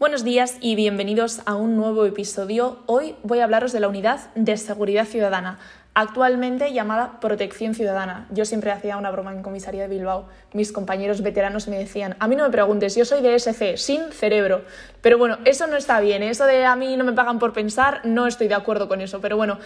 Buenos días y bienvenidos a un nuevo episodio. Hoy voy a hablaros de la unidad de seguridad ciudadana, actualmente llamada Protección Ciudadana. Yo siempre hacía una broma en comisaría de Bilbao. Mis compañeros veteranos me decían, a mí no me preguntes, yo soy de SC, sin cerebro. Pero bueno, eso no está bien, eso de a mí no me pagan por pensar, no estoy de acuerdo con eso. Pero bueno,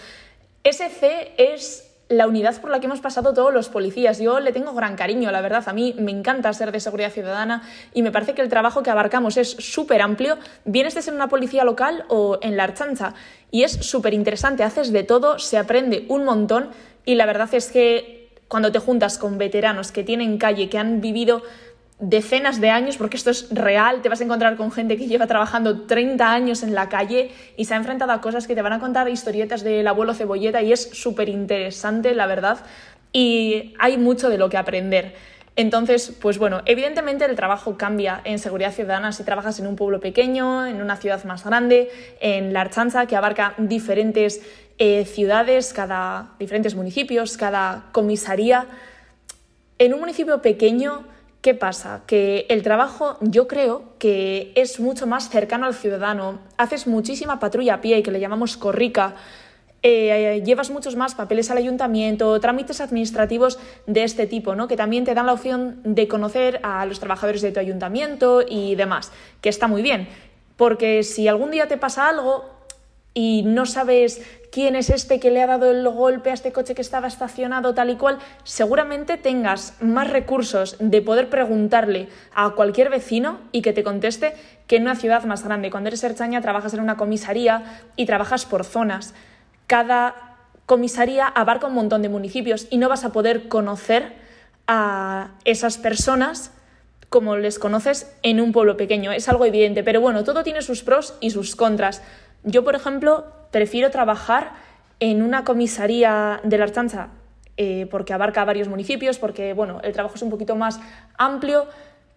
SC es la unidad por la que hemos pasado todos los policías. Yo le tengo gran cariño, la verdad. A mí me encanta ser de seguridad ciudadana y me parece que el trabajo que abarcamos es súper amplio. Vienes de ser una policía local o en la archancha y es súper interesante. Haces de todo, se aprende un montón y la verdad es que cuando te juntas con veteranos que tienen calle, que han vivido decenas de años, porque esto es real, te vas a encontrar con gente que lleva trabajando 30 años en la calle y se ha enfrentado a cosas que te van a contar historietas del abuelo cebolleta y es súper interesante, la verdad, y hay mucho de lo que aprender. Entonces, pues bueno, evidentemente el trabajo cambia en seguridad ciudadana si trabajas en un pueblo pequeño, en una ciudad más grande, en la Archanza, que abarca diferentes eh, ciudades, cada, diferentes municipios, cada comisaría. En un municipio pequeño, ¿Qué pasa? Que el trabajo yo creo que es mucho más cercano al ciudadano. Haces muchísima patrulla a pie, que le llamamos corrica. Eh, llevas muchos más papeles al ayuntamiento, trámites administrativos de este tipo, ¿no? que también te dan la opción de conocer a los trabajadores de tu ayuntamiento y demás, que está muy bien. Porque si algún día te pasa algo, y no sabes quién es este que le ha dado el golpe a este coche que estaba estacionado tal y cual, seguramente tengas más recursos de poder preguntarle a cualquier vecino y que te conteste que en una ciudad más grande. Cuando eres herchaña trabajas en una comisaría y trabajas por zonas. Cada comisaría abarca un montón de municipios y no vas a poder conocer a esas personas como les conoces en un pueblo pequeño. Es algo evidente, pero bueno, todo tiene sus pros y sus contras. Yo, por ejemplo, prefiero trabajar en una comisaría de la Archancha eh, porque abarca varios municipios, porque bueno, el trabajo es un poquito más amplio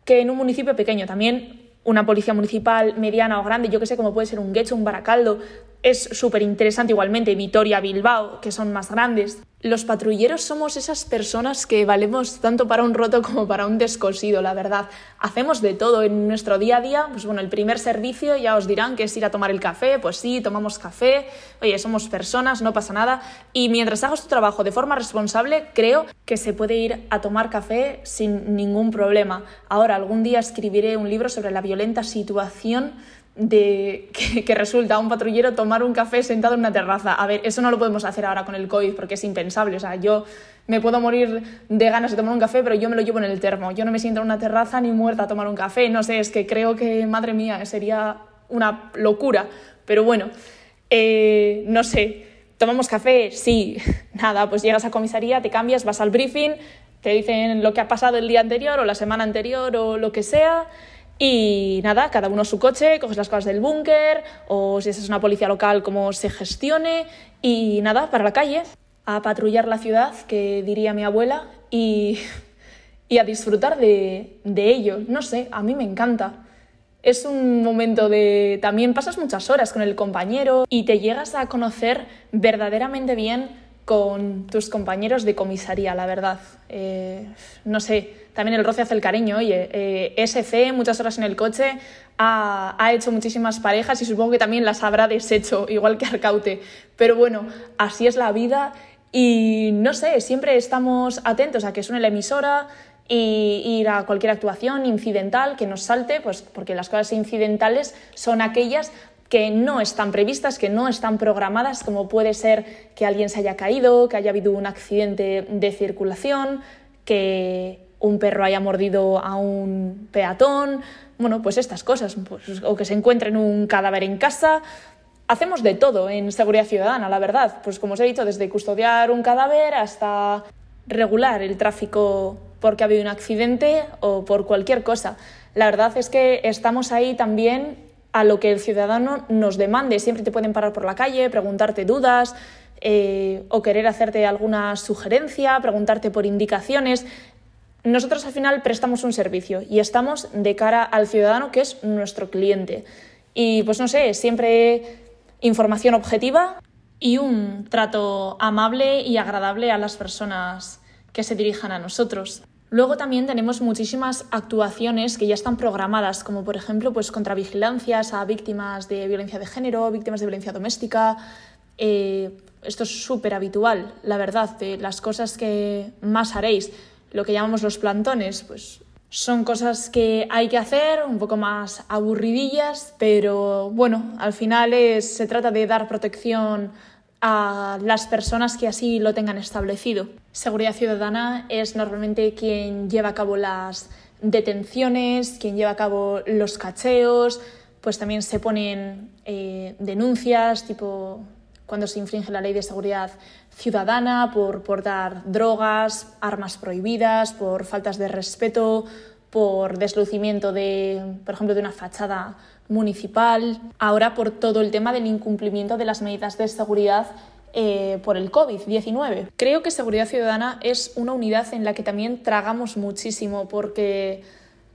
que en un municipio pequeño. También una policía municipal mediana o grande, yo que sé, como puede ser un Guecho, un Baracaldo, es súper interesante igualmente. Vitoria, Bilbao, que son más grandes. Los patrulleros somos esas personas que valemos tanto para un roto como para un descosido, la verdad. Hacemos de todo en nuestro día a día. Pues bueno, el primer servicio ya os dirán que es ir a tomar el café. Pues sí, tomamos café. Oye, somos personas, no pasa nada. Y mientras hagas tu trabajo de forma responsable, creo que se puede ir a tomar café sin ningún problema. Ahora, algún día escribiré un libro sobre la violenta situación de que, resulta un patrullero tomar un café sentado en una terraza. A ver, eso no lo podemos hacer ahora con el COVID porque es impensable. O sea, yo me puedo morir de ganas de tomar un café, pero yo me lo llevo en el termo. Yo no me siento en una terraza ni muerta a tomar un café. No sé, es que creo que, madre mía, sería una locura. Pero bueno, eh, no sé. ¿Tomamos café? Sí. Nada, pues llegas a comisaría, te cambias, vas al briefing, te dicen lo que ha pasado el día anterior o la semana anterior o lo que sea y nada, cada uno su coche, coges las cosas del búnker o si es una policía local, cómo se gestione y nada, para la calle, a patrullar la ciudad, que diría mi abuela, y, y a disfrutar de, de ello. No sé, a mí me encanta. Es un momento de... También pasas muchas horas con el compañero y te llegas a conocer verdaderamente bien con tus compañeros de comisaría, la verdad. Eh, no sé, también el roce hace el cariño. Oye, eh, SC, muchas horas en el coche, ha, hecho muchísimas parejas y supongo que también las habrá deshecho, igual que Arcaute. Pero bueno, así es la vida y no sé, siempre estamos atentos a que suene la emisora y ir a cualquier actuación incidental que nos salte, pues porque las cosas incidentales son aquellas que no están previstas, que no están programadas, como puede ser que alguien se haya caído, que haya habido un accidente de circulación, que un perro haya mordido a un peatón, bueno, pues estas cosas, pues, o que se encuentren un cadáver en casa. Hacemos de todo en seguridad ciudadana, la verdad. Pues como os he dicho, desde custodiar un cadáver hasta regular el tráfico porque ha habido un accidente o por cualquier cosa. La verdad es que estamos ahí también a lo que el ciudadano nos demande. Siempre te pueden parar por la calle, preguntarte dudas eh, o querer hacerte alguna sugerencia, preguntarte por indicaciones. Nosotros al final prestamos un servicio y estamos de cara al ciudadano que es nuestro cliente. Y pues no sé, siempre información objetiva y un trato amable y agradable a las personas que se dirijan a nosotros. Luego también tenemos muchísimas actuaciones que ya están programadas, como por ejemplo pues contravigilancias a víctimas de violencia de género, víctimas de violencia doméstica. Eh, esto es súper habitual, la verdad, de las cosas que más haréis, lo que llamamos los plantones, pues son cosas que hay que hacer, un poco más aburridillas, pero bueno, al final se trata de dar protección a las personas que así lo tengan establecido. Seguridad Ciudadana es normalmente quien lleva a cabo las detenciones, quien lleva a cabo los cacheos, pues también se ponen eh, denuncias, tipo cuando se infringe la ley de seguridad ciudadana por portar drogas, armas prohibidas, por faltas de respeto, por deslucimiento de, por ejemplo, de una fachada municipal, ahora por todo el tema del incumplimiento de las medidas de seguridad eh, por el COVID-19. Creo que Seguridad Ciudadana es una unidad en la que también tragamos muchísimo porque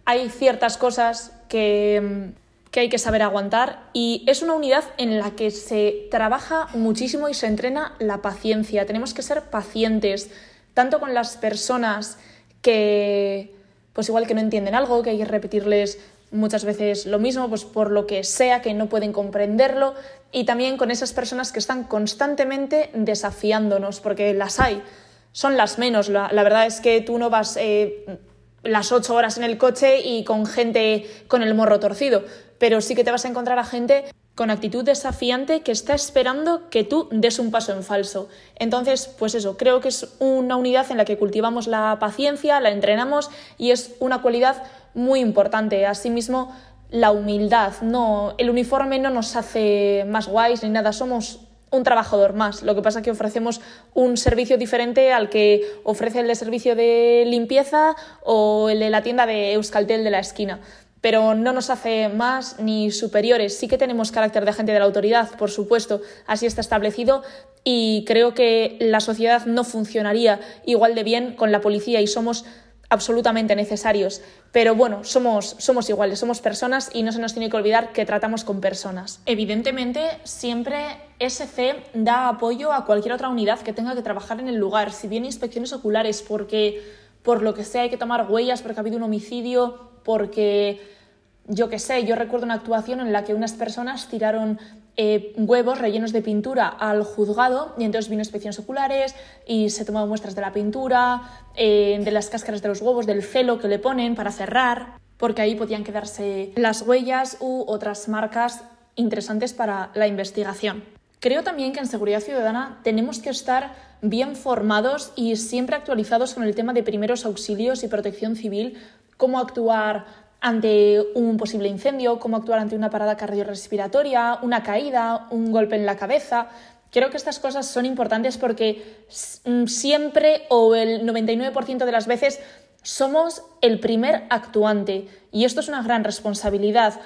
hay ciertas cosas que, que hay que saber aguantar y es una unidad en la que se trabaja muchísimo y se entrena la paciencia. Tenemos que ser pacientes, tanto con las personas que, pues igual que no entienden algo, que hay que repetirles muchas veces lo mismo, pues por lo que sea, que no pueden comprenderlo, y también con esas personas que están constantemente desafiándonos, porque las hay, son las menos. La, verdad es que tú no vas eh, las ocho horas en el coche y con gente con el morro torcido, pero sí que te vas a encontrar a gente con actitud desafiante que está esperando que tú des un paso en falso. Entonces, pues eso, creo que es una unidad en la que cultivamos la paciencia, la entrenamos y es una cualidad muy importante. Asimismo, la humildad. No, el uniforme no nos hace más guays ni nada, somos un trabajador más. Lo que pasa es que ofrecemos un servicio diferente al que ofrece el de servicio de limpieza o el de la tienda de Euskaltel de la esquina pero no nos hace más ni superiores. Sí que tenemos carácter de agente de la autoridad, por supuesto, así está establecido y creo que la sociedad no funcionaría igual de bien con la policía y somos absolutamente necesarios. Pero bueno, somos, somos iguales, somos personas y no se nos tiene que olvidar que tratamos con personas. Evidentemente, siempre SC da apoyo a cualquier otra unidad que tenga que trabajar en el lugar, si bien inspecciones oculares, porque por lo que sea hay que tomar huellas porque ha habido un homicidio, porque yo qué sé, yo recuerdo una actuación en la que unas personas tiraron eh, huevos rellenos de pintura al juzgado y entonces vino inspecciones oculares y se tomaban muestras de la pintura, eh, de las cáscaras de los huevos, del celo que le ponen para cerrar, porque ahí podían quedarse las huellas u otras marcas interesantes para la investigación. Creo también que en seguridad ciudadana tenemos que estar bien formados y siempre actualizados con el tema de primeros auxilios y protección civil, cómo actuar ante un posible incendio, cómo actuar ante una parada cardiorrespiratoria, una caída, un golpe en la cabeza. Creo que estas cosas son importantes porque mm, siempre o el 99% de las veces somos el primer actuante y esto es una gran responsabilidad.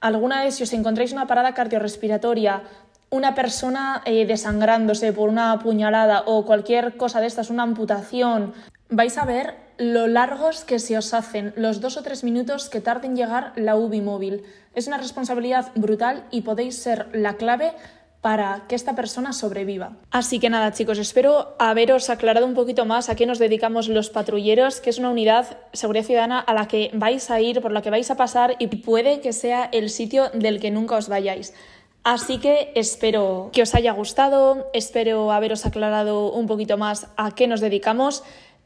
Alguna vez si os encontráis una parada cardiorrespiratoria, una persona eh, desangrándose por una puñalada o cualquier cosa de estas, una amputación, vais a ver lo largos que se os hacen los dos o tres minutos que tarde en llegar la UBI móvil. Es una responsabilidad brutal y podéis ser la clave para que esta persona sobreviva. Así que nada, chicos, espero haberos aclarado un poquito más a qué nos dedicamos los patrulleros, que es una unidad seguridad ciudadana a la que vais a ir, por la que vais a pasar y puede que sea el sitio del que nunca os vayáis. Así que espero que os haya gustado, espero haberos aclarado un poquito más a qué nos dedicamos.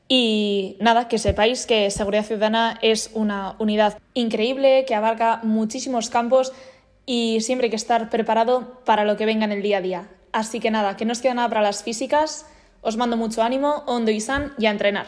Y nada, que sepáis que Seguridad Ciudadana es una unidad increíble que abarca muchísimos campos y siempre hay que estar preparado para lo que venga en el día a día. Así que nada, que no os queda nada para las físicas, os mando mucho ánimo, Ondo y San y a entrenar.